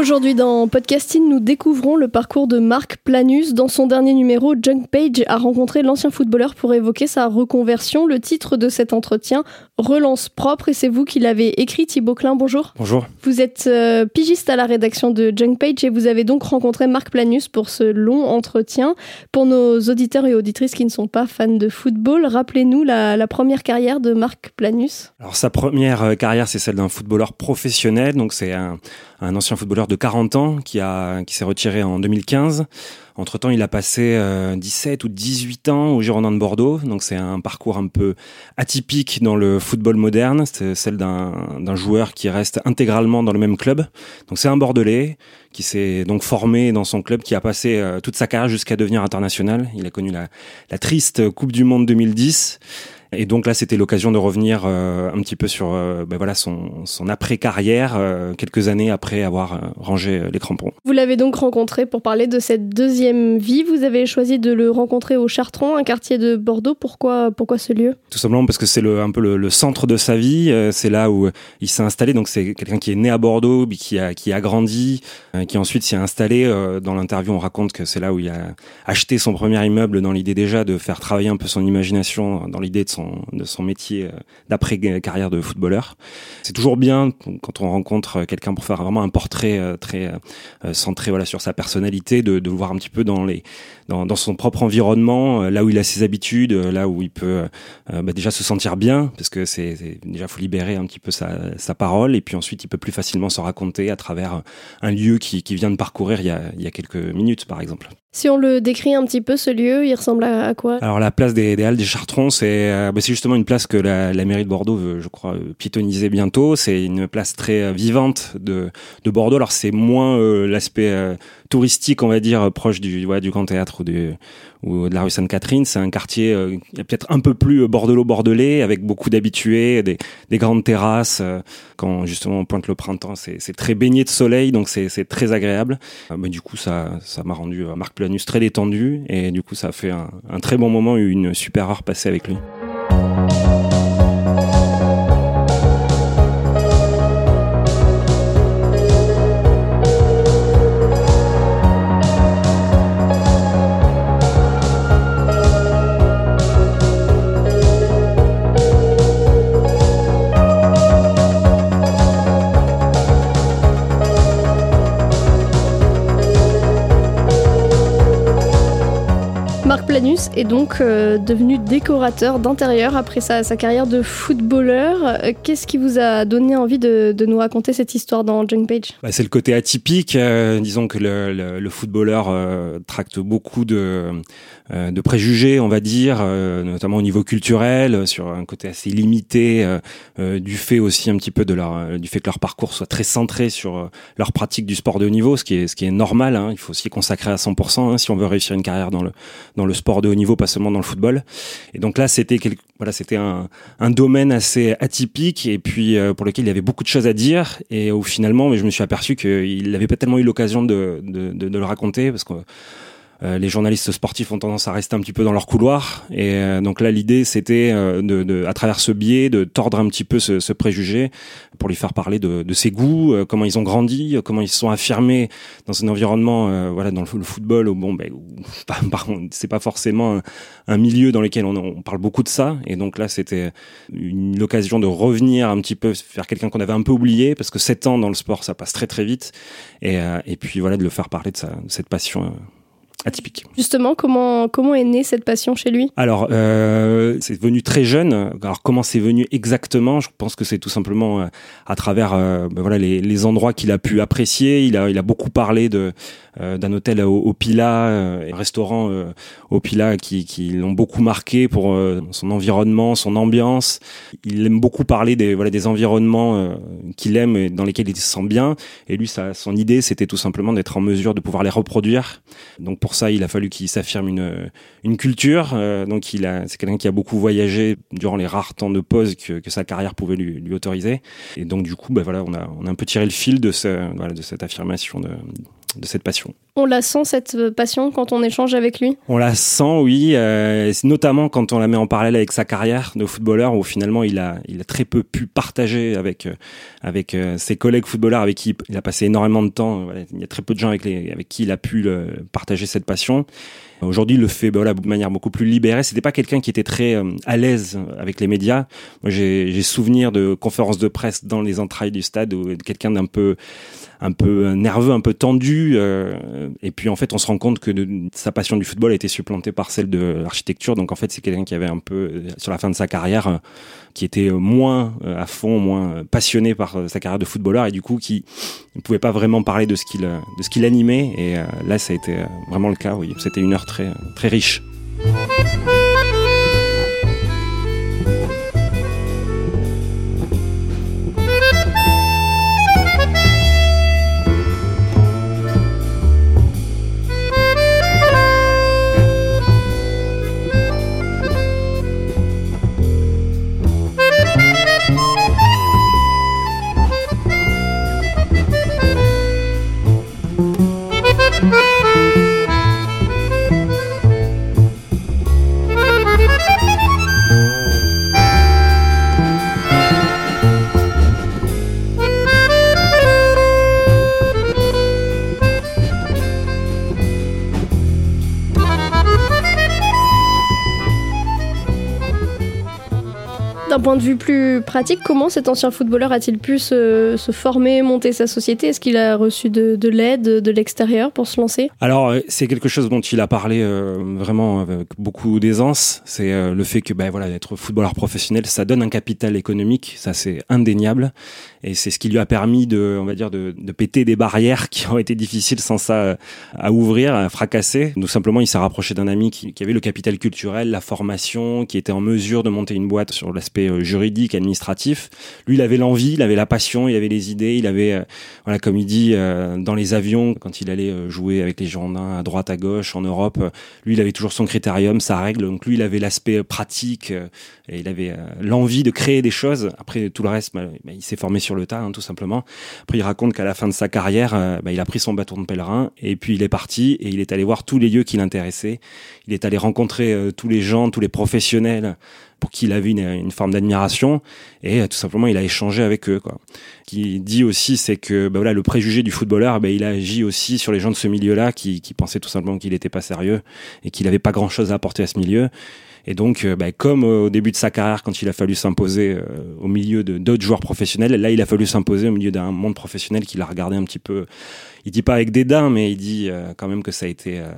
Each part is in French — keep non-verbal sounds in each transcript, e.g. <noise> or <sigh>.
Aujourd'hui dans Podcasting, nous découvrons le parcours de Marc Planus. Dans son dernier numéro, Junk Page a rencontré l'ancien footballeur pour évoquer sa reconversion. Le titre de cet entretien, Relance propre, et c'est vous qui l'avez écrit, Thibaut Klein. Bonjour. Bonjour. Vous êtes euh, pigiste à la rédaction de Junk Page et vous avez donc rencontré Marc Planus pour ce long entretien. Pour nos auditeurs et auditrices qui ne sont pas fans de football, rappelez-nous la, la première carrière de Marc Planus. Alors sa première euh, carrière, c'est celle d'un footballeur professionnel, donc c'est un, un ancien footballeur de 40 ans qui, a, qui s'est retiré en 2015. Entre-temps, il a passé euh, 17 ou 18 ans au Girondin de Bordeaux. Donc c'est un parcours un peu atypique dans le football moderne. C'est celle d'un joueur qui reste intégralement dans le même club. Donc c'est un Bordelais qui s'est donc formé dans son club, qui a passé euh, toute sa carrière jusqu'à devenir international. Il a connu la, la triste Coupe du Monde 2010. Et donc là, c'était l'occasion de revenir euh, un petit peu sur euh, ben voilà son, son après-carrière, euh, quelques années après avoir euh, rangé les crampons. Vous l'avez donc rencontré pour parler de cette deuxième vie. Vous avez choisi de le rencontrer au Chartron, un quartier de Bordeaux. Pourquoi, pourquoi ce lieu? Tout simplement parce que c'est le, un peu le, le, centre de sa vie. c'est là où il s'est installé. Donc c'est quelqu'un qui est né à Bordeaux, qui a, qui a grandi, qui ensuite s'est installé. dans l'interview, on raconte que c'est là où il a acheté son premier immeuble dans l'idée déjà de faire travailler un peu son imagination, dans l'idée de son de son métier d'après carrière de footballeur. C'est toujours bien quand on rencontre quelqu'un pour faire vraiment un portrait très centré voilà sur sa personnalité, de, de voir un petit peu dans les dans, son propre environnement, là où il a ses habitudes, là où il peut euh, bah déjà se sentir bien, parce que c'est déjà faut libérer un petit peu sa, sa, parole, et puis ensuite il peut plus facilement se raconter à travers un lieu qui, qui vient de parcourir il y, a, il y a quelques minutes par exemple. Si on le décrit un petit peu, ce lieu, il ressemble à, quoi? Alors la place des, Halles des Chartrons, c'est euh, bah, justement une place que la, mairie de Bordeaux veut, je crois, piétoniser bientôt. C'est une place très vivante de, de Bordeaux. Alors c'est moins euh, l'aspect euh, touristique, on va dire, proche du, ouais, du Grand Théâtre ou, du, ou de la rue Sainte-Catherine. C'est un quartier euh, peut-être un peu plus bordelot-bordelais, avec beaucoup d'habitués, des, des, grandes terrasses. Euh, quand justement on pointe le printemps, c'est très baigné de soleil, donc c'est très agréable. Euh, mais du coup, ça ça m'a rendu Marc Planus très détendu, et du coup, ça a fait un, un très bon moment, une super heure passée avec lui. Est donc euh, devenu décorateur d'intérieur après sa, carrière de footballeur. Qu'est-ce qui vous a donné envie de, nous raconter cette histoire dans Junk Page? Bah, C'est le côté atypique. Euh, disons que le, le, le footballeur euh, tracte beaucoup de, euh, préjugés, on va dire, euh, notamment au niveau culturel, sur un côté assez limité, euh, du fait aussi un petit peu du fait que leur parcours soit très centré sur leur pratique du sport de haut niveau, ce qui est, ce qui est normal. Hein. Il faut s'y consacrer à 100% hein, si on veut réussir une carrière dans le, dans le sport de niveau, pas seulement dans le football. Et donc là, c'était voilà, c'était un, un domaine assez atypique et puis euh, pour lequel il y avait beaucoup de choses à dire. Et où finalement, mais je me suis aperçu qu'il n'avait pas tellement eu l'occasion de, de, de, de, le raconter parce que les journalistes sportifs ont tendance à rester un petit peu dans leur couloir. Et donc là, l'idée, c'était de, de, à travers ce biais, de tordre un petit peu ce, ce préjugé pour lui faire parler de, de ses goûts, comment ils ont grandi, comment ils se sont affirmés dans un environnement, voilà, dans le, football. Où, bon, ben, <laughs> c'est pas forcément un, milieu dans lequel on, on, parle beaucoup de ça. Et donc là, c'était une occasion de revenir un petit peu, faire quelqu'un qu'on avait un peu oublié, parce que sept ans dans le sport, ça passe très très vite. Et, et puis voilà, de le faire parler de, sa, de cette passion atypique. Justement, comment, comment est née cette passion chez lui? Alors, euh, c'est venu très jeune. Alors, comment c'est venu exactement? Je pense que c'est tout simplement euh, à travers euh, ben voilà, les, les endroits qu'il a pu apprécier. Il a, il a beaucoup parlé de, d'un hôtel au, au Pila, un restaurant au Pila qui, qui l'ont beaucoup marqué pour son environnement, son ambiance. Il aime beaucoup parler des, voilà, des environnements qu'il aime et dans lesquels il se sent bien. Et lui, sa, son idée, c'était tout simplement d'être en mesure de pouvoir les reproduire. Donc, pour ça, il a fallu qu'il s'affirme une, une culture. Euh, donc, il a, c'est quelqu'un qui a beaucoup voyagé durant les rares temps de pause que, que sa carrière pouvait lui, lui, autoriser. Et donc, du coup, bah, voilà, on a, on a un peu tiré le fil de, ce, voilà, de cette affirmation de, de cette passion. On la sent cette passion quand on échange avec lui? On la sent, oui, euh, notamment quand on la met en parallèle avec sa carrière de footballeur où finalement il a, il a très peu pu partager avec, euh, avec euh, ses collègues footballeurs avec qui il a passé énormément de temps. Voilà, il y a très peu de gens avec, les, avec qui il a pu partager cette passion. Aujourd'hui, il le fait bah, voilà, de manière beaucoup plus libérée. C'était pas quelqu'un qui était très euh, à l'aise avec les médias. Moi, j'ai souvenir de conférences de presse dans les entrailles du stade où quelqu'un d'un peu un peu nerveux, un peu tendu. Euh, et puis en fait, on se rend compte que sa passion du football a été supplantée par celle de l'architecture. Donc en fait, c'est quelqu'un qui avait un peu, euh, sur la fin de sa carrière, qui était moins à fond, moins passionné par sa carrière de footballeur et du coup qui ne pouvait pas vraiment parler de ce qu'il de ce qu'il animait. Et là, ça a été vraiment le cas. Oui, c'était une heure très très riche. D'un point de vue plus pratique, comment cet ancien footballeur a-t-il pu se, former, monter sa société? Est-ce qu'il a reçu de, l'aide de l'extérieur pour se lancer? Alors, euh, c'est quelque chose dont il a parlé euh, vraiment avec beaucoup d'aisance. C'est euh, le fait que, ben voilà, être footballeur professionnel, ça donne un capital économique, ça c'est indéniable, et c'est ce qui lui a permis de, on va dire, de, péter des barrières qui auraient été difficiles sans ça à ouvrir, à fracasser. Tout simplement, il s'est rapproché d'un ami qui avait le capital culturel, la formation, qui était en mesure de monter une boîte sur l'aspect euh, juridique, administratif. Lui, il avait l'envie, il avait la passion, il avait les idées, il avait, euh, voilà, comme il dit, euh, dans les avions, quand il allait jouer avec les Girondins à droite, à gauche, en Europe, lui, il avait toujours son critérium, sa règle. Donc lui, il avait l'aspect pratique et il avait l'envie de créer des choses. Après, tout le reste, bah, bah, il s'est formé sur le tas, hein, tout simplement. Après, il raconte qu'à la fin de sa carrière, bah, il a pris son bâton de pèlerin et puis il est parti et il est allé voir tous les lieux qui l'intéressaient. Il est allé rencontrer tous les gens, tous les professionnels pour qui il avait une, forme d'admiration et euh, tout simplement il a échangé avec eux quoi. Qui dit aussi c'est que bah, voilà le préjugé du footballeur bah, il agit aussi sur les gens de ce milieu-là qui, qui pensaient tout simplement qu'il n'était pas sérieux et qu'il n'avait pas grand-chose à apporter à ce milieu. Et donc, euh, bah, comme au début de sa carrière, quand il a fallu s'imposer euh, au milieu de d'autres joueurs professionnels, là, il a fallu s'imposer au milieu d'un monde professionnel qui l'a regardé un petit peu il dit pas avec dédain, mais il dit euh, quand même que ça a été euh,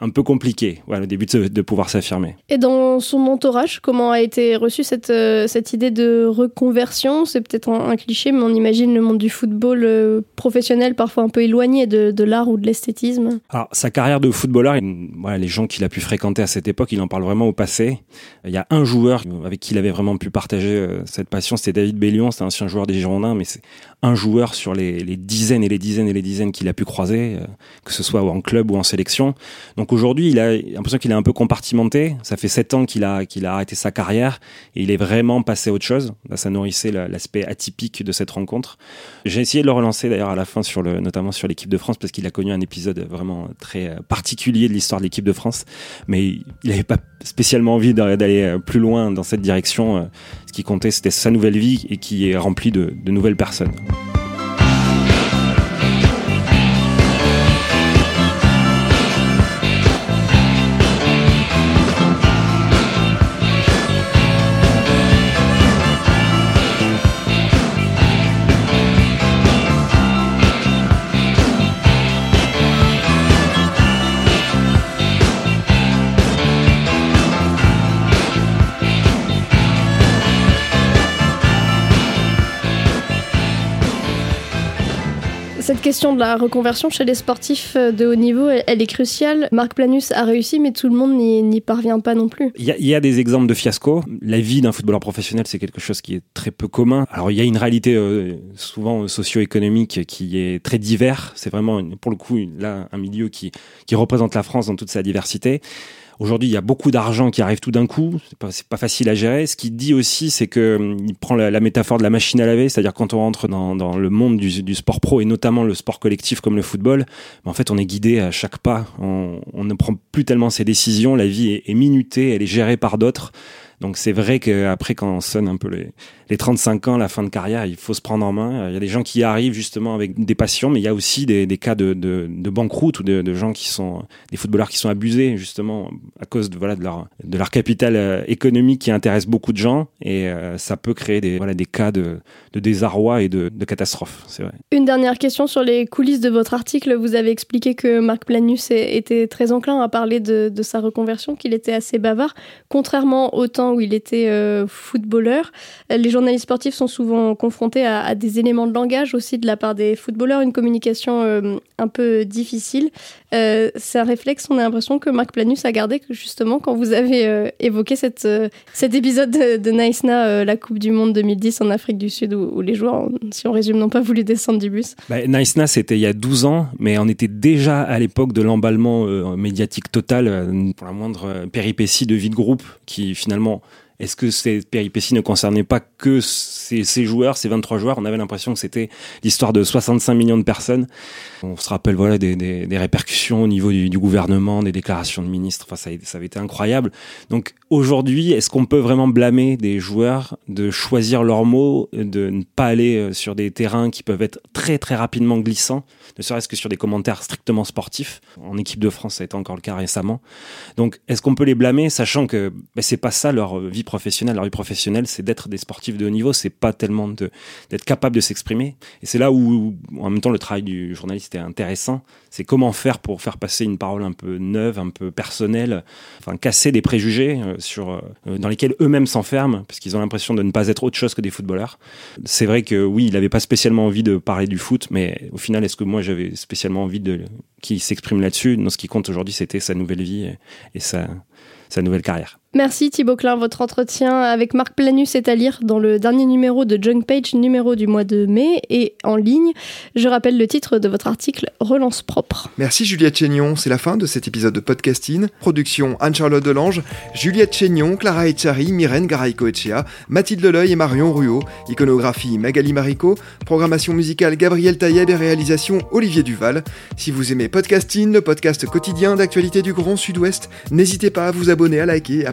un peu compliqué, voilà, au début de, pouvoir s'affirmer. Et dans son entourage, comment a été reçue cette, euh, cette idée de reconversion? C'est peut-être un, cliché, mais on imagine le monde du football professionnel parfois un peu éloigné de, de l'art ou de l'esthétisme. Alors, sa carrière de footballeur, voilà, les gens qu'il a pu fréquenter à cette époque, il en parle vraiment au passé. Il y a un joueur avec qui il avait vraiment pu partager cette passion, c'était David Bellion, c'est un ancien joueur des Girondins, mais c'est un joueur sur les, dizaines et les dizaines et les dizaines qu'il a pu croiser, euh, que ce soit en club ou en sélection. Donc aujourd'hui, il a l'impression qu'il est un peu compartimenté. Ça fait sept ans qu'il a, qu'il a arrêté sa carrière et il est vraiment passé à autre chose. Ça nourrissait l'aspect atypique de cette rencontre. J'ai essayé de le relancer d'ailleurs à la fin, sur le, notamment sur l'équipe de France, parce qu'il a connu un épisode vraiment très euh, particulier de l'histoire de l'équipe de France. Mais il n'avait pas spécialement envie d'aller euh, plus loin dans cette direction. Qui comptait, c'était sa nouvelle vie et qui est remplie de, de nouvelles personnes. Question de la reconversion chez les sportifs euh, de haut niveau, elle, est cruciale. Marc Planus a réussi, mais tout le monde n'y parvient pas non plus. Il y, a des exemples de fiasco. La vie d'un footballeur professionnel, c'est quelque chose qui est très peu commun. Alors il y a une réalité euh, souvent socio-économique qui est très divers. C'est vraiment, pour le coup, là, un milieu qui représente la France dans toute sa diversité. Aujourd'hui, il y a beaucoup d'argent qui arrive tout d'un coup. C'est pas, pas facile à gérer. Ce qu'il dit aussi, c'est que hum, il prend la, métaphore de la machine à laver, c'est-à-dire quand on rentre dans, le monde du, sport pro et notamment le sport collectif comme le football, ben, en fait, on est guidé à chaque pas. On, ne prend plus tellement ses décisions. La vie est minutée, elle est gérée par d'autres. Donc c'est vrai qu'après, quand on sonne un peu les, les 35 ans, la fin de carrière, il faut se prendre en main. Euh, il y a des gens qui arrivent justement avec des passions, mais il y a aussi des, des cas de, de, de banqueroute ou de, de, gens qui sont euh, des footballeurs qui sont abusés justement à cause de voilà de leur de leur capital euh, économique qui intéresse beaucoup de gens et ça peut créer des voilà des cas de, de désarroi et de, de catastrophe. C'est vrai. Une dernière question sur les coulisses de votre article. Vous avez expliqué que Marc Planus était très enclin à parler de, de sa reconversion, qu'il était assez bavard, contrairement autant où il était euh, footballeur. Les journalistes sportifs sont souvent confrontés à, des éléments de langage aussi de la part des footballeurs, une communication euh, un peu difficile. Euh, C'est un réflexe, on a l'impression que Marc Planus a gardé que justement quand vous avez évoqué cette, cet épisode de, de Naïsna, la Coupe du Monde 2010 en Afrique du Sud, où, les joueurs, si on résume, n'ont pas voulu descendre du bus. Bah, Naïsna, c'était il y a 12 ans, mais on était déjà à l'époque de l'emballement médiatique total pour la moindre péripétie de vie de groupe qui finalement est-ce que ces péripéties ne concernaient pas que ces, joueurs, ces 23 joueurs? On avait l'impression que c'était l'histoire de 65 millions de personnes. On se rappelle voilà des, répercussions au niveau du, du, gouvernement, des déclarations de ministres. Enfin, ça, ça avait été incroyable. Donc aujourd'hui, est-ce qu'on peut vraiment blâmer des joueurs de choisir leurs mots, de ne pas aller euh, sur des terrains qui peuvent être très très rapidement glissants, ne serait-ce que sur des commentaires strictement sportifs? En équipe de France, ça a été encore le cas récemment. Donc, est-ce qu'on peut les blâmer, sachant que ben, c'est pas ça leur vie professionnelle? Leur vie professionnelle, c'est d'être des sportifs de haut niveau, c'est pas tellement d'être capable de s'exprimer. Et c'est là où, en même temps, le travail du journaliste est intéressant. C'est comment faire pour faire passer une parole un peu neuve, un peu personnelle, enfin casser des préjugés euh, sur euh, dans lesquels eux-mêmes s'enferment parce qu'ils ont l'impression de ne pas être autre chose que des footballeurs. C'est vrai que oui, il n'avait pas spécialement envie de parler du foot, mais au final, est-ce que moi j'avais spécialement envie de qu'il s'exprime là-dessus? Non, ce qui compte aujourd'hui, c'était sa nouvelle vie et, et sa sa nouvelle carrière. Merci Thibaut Klein. Votre entretien avec Marc Planus est à lire dans le dernier numéro de Junk Page, numéro du mois de mai, et en ligne. Je rappelle le titre de votre article Relance propre. Merci Juliette Chénion. C'est la fin de cet épisode de podcasting. Production Anne-Charlotte Delange, Juliette Chénion, Clara Echari, Myrène Garay-Coetchea, Mathilde Leleuil et Marion Ruot. Iconographie Magali Marico. Programmation musicale Gabriel Taïeb et réalisation Olivier Duval. Si vous aimez podcasting, le podcast quotidien d'actualité du Grand Sud-Ouest, n'hésitez pas à vous abonner, à liker à